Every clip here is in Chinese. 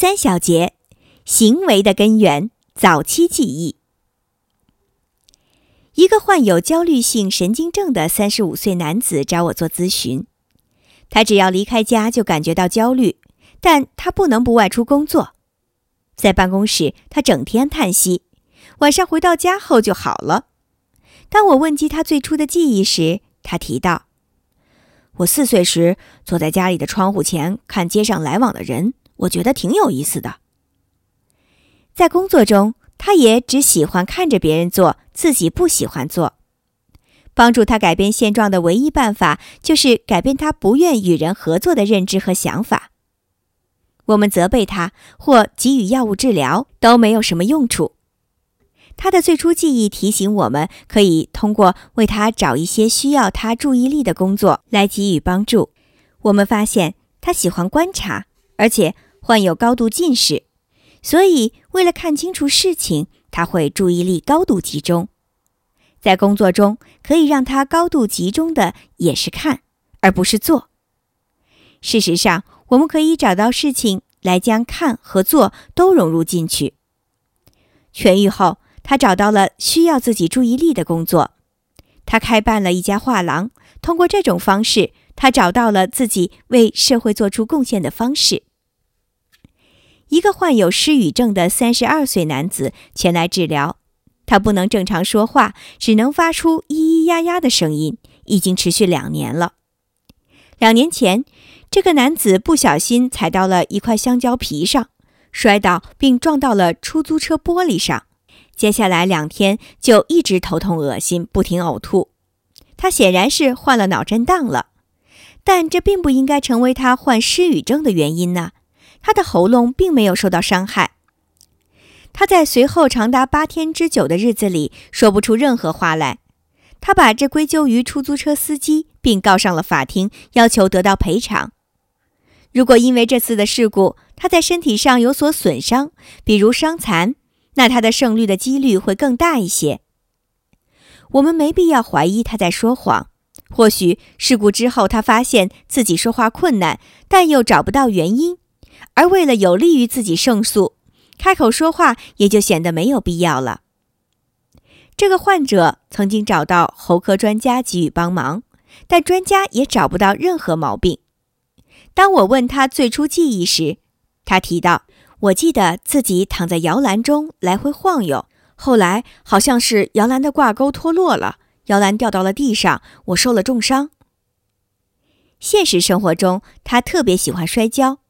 三小节，行为的根源——早期记忆。一个患有焦虑性神经症的三十五岁男子找我做咨询。他只要离开家就感觉到焦虑，但他不能不外出工作。在办公室，他整天叹息；晚上回到家后就好了。当我问及他最初的记忆时，他提到：“我四岁时坐在家里的窗户前看街上来往的人。”我觉得挺有意思的。在工作中，他也只喜欢看着别人做，自己不喜欢做。帮助他改变现状的唯一办法，就是改变他不愿与人合作的认知和想法。我们责备他或给予药物治疗都没有什么用处。他的最初记忆提醒我们，可以通过为他找一些需要他注意力的工作来给予帮助。我们发现他喜欢观察，而且。患有高度近视，所以为了看清楚事情，他会注意力高度集中。在工作中，可以让他高度集中的也是看，而不是做。事实上，我们可以找到事情来将看和做都融入进去。痊愈后，他找到了需要自己注意力的工作。他开办了一家画廊，通过这种方式，他找到了自己为社会做出贡献的方式。一个患有失语症的三十二岁男子前来治疗，他不能正常说话，只能发出咿咿呀呀的声音，已经持续两年了。两年前，这个男子不小心踩到了一块香蕉皮上，摔倒并撞到了出租车玻璃上。接下来两天就一直头痛恶心，不停呕吐。他显然是患了脑震荡了，但这并不应该成为他患失语症的原因呢。他的喉咙并没有受到伤害。他在随后长达八天之久的日子里说不出任何话来。他把这归咎于出租车司机，并告上了法庭，要求得到赔偿。如果因为这次的事故他在身体上有所损伤，比如伤残，那他的胜率的几率会更大一些。我们没必要怀疑他在说谎。或许事故之后他发现自己说话困难，但又找不到原因。而为了有利于自己胜诉，开口说话也就显得没有必要了。这个患者曾经找到喉科专家给予帮忙，但专家也找不到任何毛病。当我问他最初记忆时，他提到：“我记得自己躺在摇篮中来回晃悠，后来好像是摇篮的挂钩脱落了，摇篮掉到了地上，我受了重伤。”现实生活中，他特别喜欢摔跤。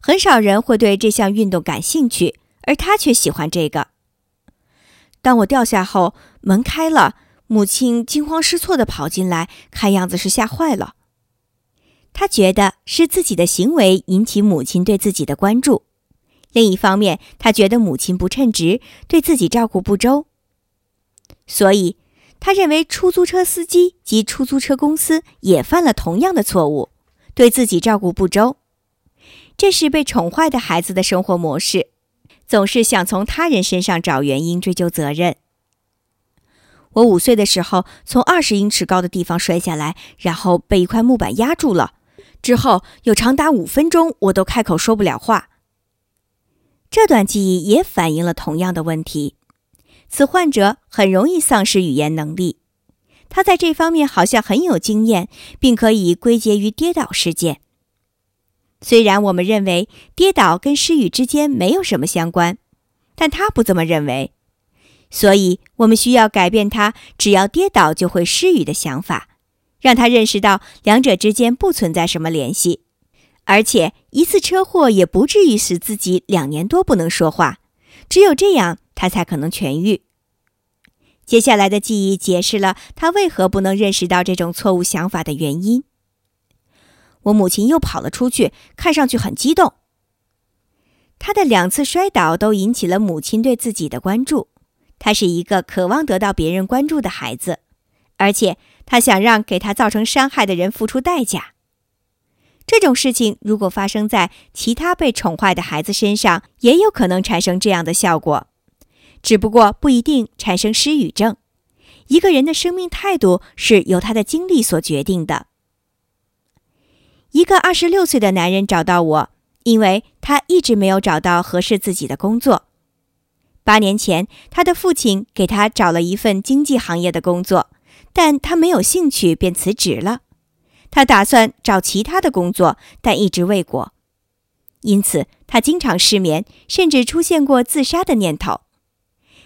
很少人会对这项运动感兴趣，而他却喜欢这个。当我掉下后，门开了，母亲惊慌失措地跑进来，看样子是吓坏了。他觉得是自己的行为引起母亲对自己的关注，另一方面，他觉得母亲不称职，对自己照顾不周，所以他认为出租车司机及出租车公司也犯了同样的错误，对自己照顾不周。这是被宠坏的孩子的生活模式，总是想从他人身上找原因、追究责任。我五岁的时候从二十英尺高的地方摔下来，然后被一块木板压住了，之后有长达五分钟我都开口说不了话。这段记忆也反映了同样的问题：此患者很容易丧失语言能力，他在这方面好像很有经验，并可以归结于跌倒事件。虽然我们认为跌倒跟失语之间没有什么相关，但他不这么认为，所以我们需要改变他只要跌倒就会失语的想法，让他认识到两者之间不存在什么联系，而且一次车祸也不至于使自己两年多不能说话，只有这样他才可能痊愈。接下来的记忆解释了他为何不能认识到这种错误想法的原因。我母亲又跑了出去，看上去很激动。她的两次摔倒都引起了母亲对自己的关注。他是一个渴望得到别人关注的孩子，而且他想让给他造成伤害的人付出代价。这种事情如果发生在其他被宠坏的孩子身上，也有可能产生这样的效果，只不过不一定产生失语症。一个人的生命态度是由他的经历所决定的。一个二十六岁的男人找到我，因为他一直没有找到合适自己的工作。八年前，他的父亲给他找了一份经济行业的工作，但他没有兴趣，便辞职了。他打算找其他的工作，但一直未果，因此他经常失眠，甚至出现过自杀的念头。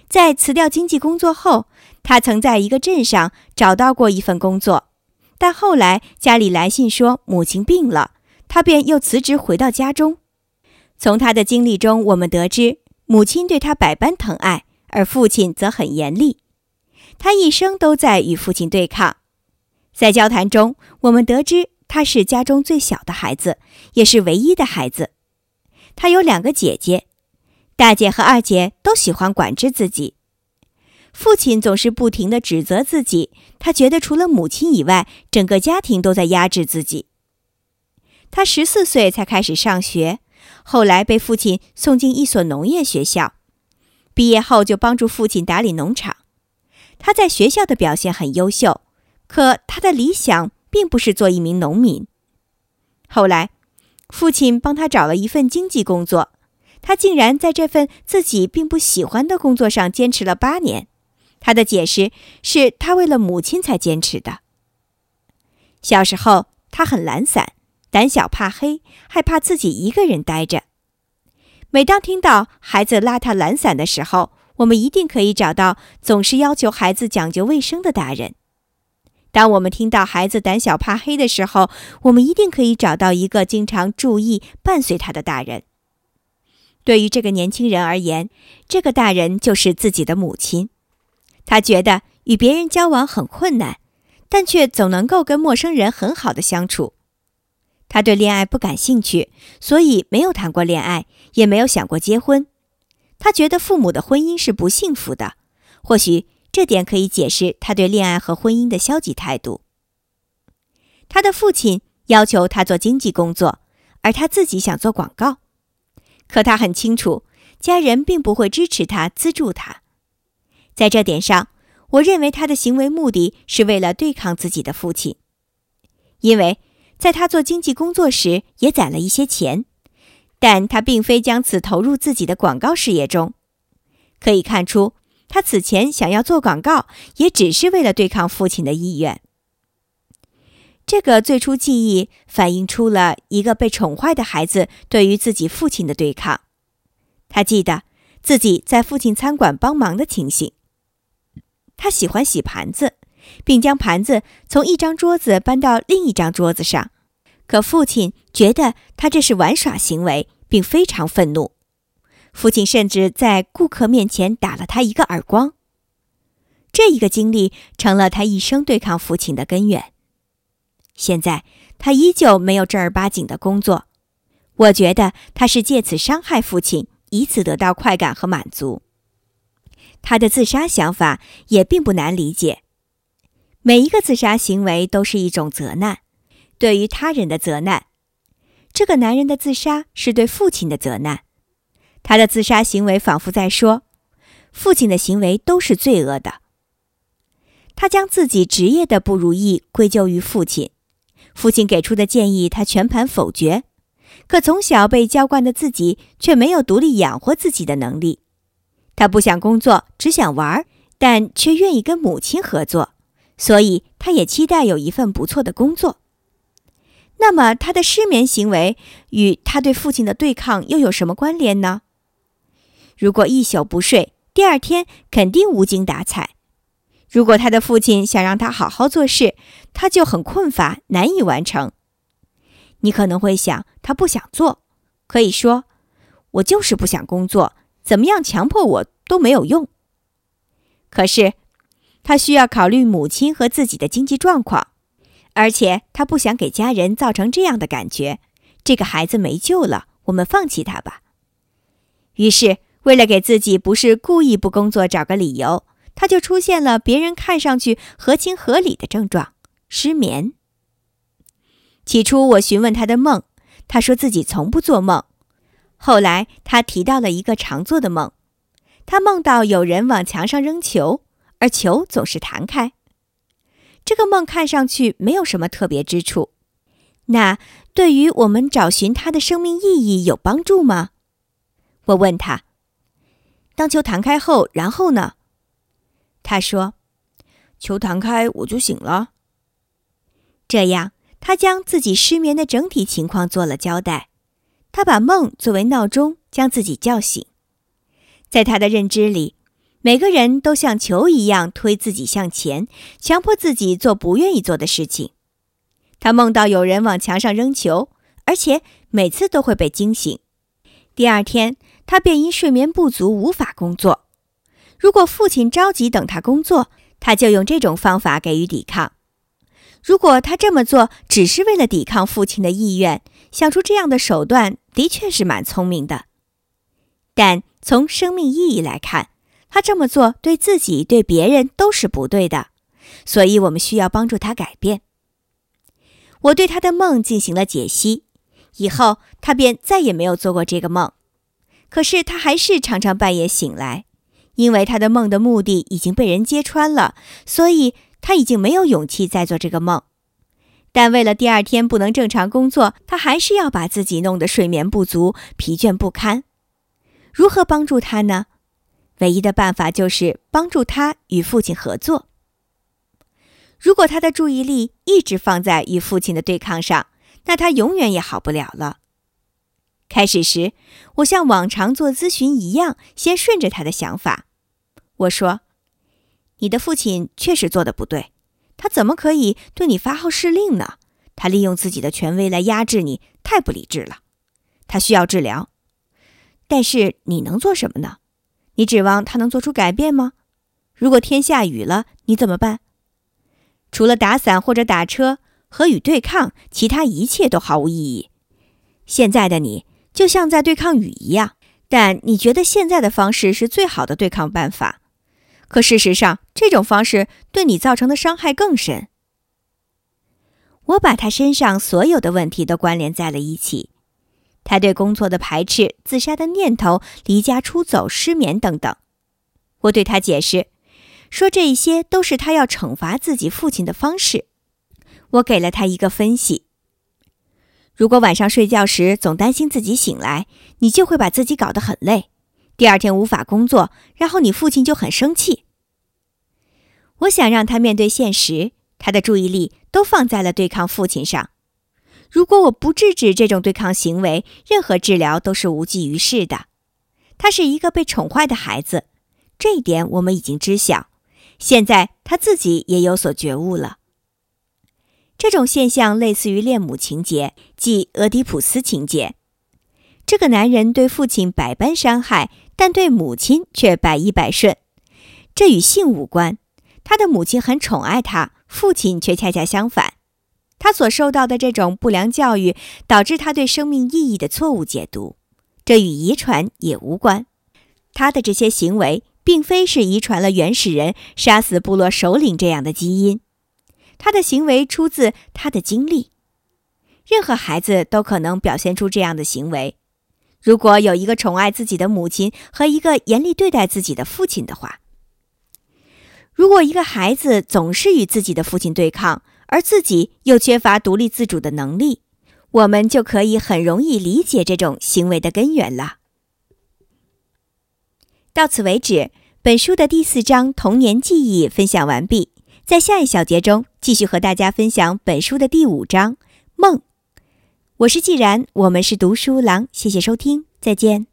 在辞掉经济工作后，他曾在一个镇上找到过一份工作，但后来家里来信说母亲病了，他便又辞职回到家中。从他的经历中，我们得知。母亲对他百般疼爱，而父亲则很严厉。他一生都在与父亲对抗。在交谈中，我们得知他是家中最小的孩子，也是唯一的孩子。他有两个姐姐，大姐和二姐都喜欢管制自己。父亲总是不停地指责自己，他觉得除了母亲以外，整个家庭都在压制自己。他十四岁才开始上学。后来被父亲送进一所农业学校，毕业后就帮助父亲打理农场。他在学校的表现很优秀，可他的理想并不是做一名农民。后来，父亲帮他找了一份经济工作，他竟然在这份自己并不喜欢的工作上坚持了八年。他的解释是他为了母亲才坚持的。小时候，他很懒散。胆小怕黑，害怕自己一个人待着。每当听到孩子邋遢懒散的时候，我们一定可以找到总是要求孩子讲究卫生的大人；当我们听到孩子胆小怕黑的时候，我们一定可以找到一个经常注意伴随他的大人。对于这个年轻人而言，这个大人就是自己的母亲。他觉得与别人交往很困难，但却总能够跟陌生人很好的相处。他对恋爱不感兴趣，所以没有谈过恋爱，也没有想过结婚。他觉得父母的婚姻是不幸福的，或许这点可以解释他对恋爱和婚姻的消极态度。他的父亲要求他做经济工作，而他自己想做广告，可他很清楚，家人并不会支持他、资助他。在这点上，我认为他的行为目的是为了对抗自己的父亲，因为。在他做经济工作时，也攒了一些钱，但他并非将此投入自己的广告事业中。可以看出，他此前想要做广告，也只是为了对抗父亲的意愿。这个最初记忆反映出了一个被宠坏的孩子对于自己父亲的对抗。他记得自己在父亲餐馆帮忙的情形。他喜欢洗盘子。并将盘子从一张桌子搬到另一张桌子上，可父亲觉得他这是玩耍行为，并非常愤怒。父亲甚至在顾客面前打了他一个耳光。这一个经历成了他一生对抗父亲的根源。现在他依旧没有正儿八经的工作，我觉得他是借此伤害父亲，以此得到快感和满足。他的自杀想法也并不难理解。每一个自杀行为都是一种责难，对于他人的责难。这个男人的自杀是对父亲的责难，他的自杀行为仿佛在说，父亲的行为都是罪恶的。他将自己职业的不如意归咎于父亲，父亲给出的建议他全盘否决。可从小被娇惯的自己却没有独立养活自己的能力，他不想工作，只想玩，但却愿意跟母亲合作。所以，他也期待有一份不错的工作。那么，他的失眠行为与他对父亲的对抗又有什么关联呢？如果一宿不睡，第二天肯定无精打采；如果他的父亲想让他好好做事，他就很困乏，难以完成。你可能会想，他不想做，可以说：“我就是不想工作，怎么样强迫我都没有用。”可是。他需要考虑母亲和自己的经济状况，而且他不想给家人造成这样的感觉：这个孩子没救了，我们放弃他吧。于是，为了给自己不是故意不工作找个理由，他就出现了别人看上去合情合理的症状——失眠。起初，我询问他的梦，他说自己从不做梦。后来，他提到了一个常做的梦：他梦到有人往墙上扔球。而球总是弹开。这个梦看上去没有什么特别之处。那对于我们找寻他的生命意义有帮助吗？我问他。当球弹开后，然后呢？他说：“球弹开，我就醒了。”这样，他将自己失眠的整体情况做了交代。他把梦作为闹钟，将自己叫醒。在他的认知里，每个人都像球一样推自己向前，强迫自己做不愿意做的事情。他梦到有人往墙上扔球，而且每次都会被惊醒。第二天，他便因睡眠不足无法工作。如果父亲着急等他工作，他就用这种方法给予抵抗。如果他这么做只是为了抵抗父亲的意愿，想出这样的手段的确是蛮聪明的。但从生命意义来看，他这么做对自己、对别人都是不对的。所以，我们需要帮助他改变。我对他的梦进行了解析，以后他便再也没有做过这个梦。可是，他还是常常半夜醒来，因为他的梦的目的已经被人揭穿了，所以。他已经没有勇气再做这个梦，但为了第二天不能正常工作，他还是要把自己弄得睡眠不足、疲倦不堪。如何帮助他呢？唯一的办法就是帮助他与父亲合作。如果他的注意力一直放在与父亲的对抗上，那他永远也好不了了。开始时，我像往常做咨询一样，先顺着他的想法，我说。你的父亲确实做的不对，他怎么可以对你发号施令呢？他利用自己的权威来压制你，太不理智了。他需要治疗，但是你能做什么呢？你指望他能做出改变吗？如果天下雨了，你怎么办？除了打伞或者打车和雨对抗，其他一切都毫无意义。现在的你就像在对抗雨一样，但你觉得现在的方式是最好的对抗办法。可事实上，这种方式对你造成的伤害更深。我把他身上所有的问题都关联在了一起：他对工作的排斥、自杀的念头、离家出走、失眠等等。我对他解释说，这些都是他要惩罚自己父亲的方式。我给了他一个分析：如果晚上睡觉时总担心自己醒来，你就会把自己搞得很累。第二天无法工作，然后你父亲就很生气。我想让他面对现实，他的注意力都放在了对抗父亲上。如果我不制止这种对抗行为，任何治疗都是无济于事的。他是一个被宠坏的孩子，这一点我们已经知晓。现在他自己也有所觉悟了。这种现象类似于恋母情节，即俄狄浦斯情节。这个男人对父亲百般伤害。但对母亲却百依百顺，这与性无关。他的母亲很宠爱他，父亲却恰恰相反。他所受到的这种不良教育，导致他对生命意义的错误解读。这与遗传也无关。他的这些行为，并非是遗传了原始人杀死部落首领这样的基因。他的行为出自他的经历。任何孩子都可能表现出这样的行为。如果有一个宠爱自己的母亲和一个严厉对待自己的父亲的话，如果一个孩子总是与自己的父亲对抗，而自己又缺乏独立自主的能力，我们就可以很容易理解这种行为的根源了。到此为止，本书的第四章童年记忆分享完毕。在下一小节中，继续和大家分享本书的第五章梦。我是既然，我们是读书郎，谢谢收听，再见。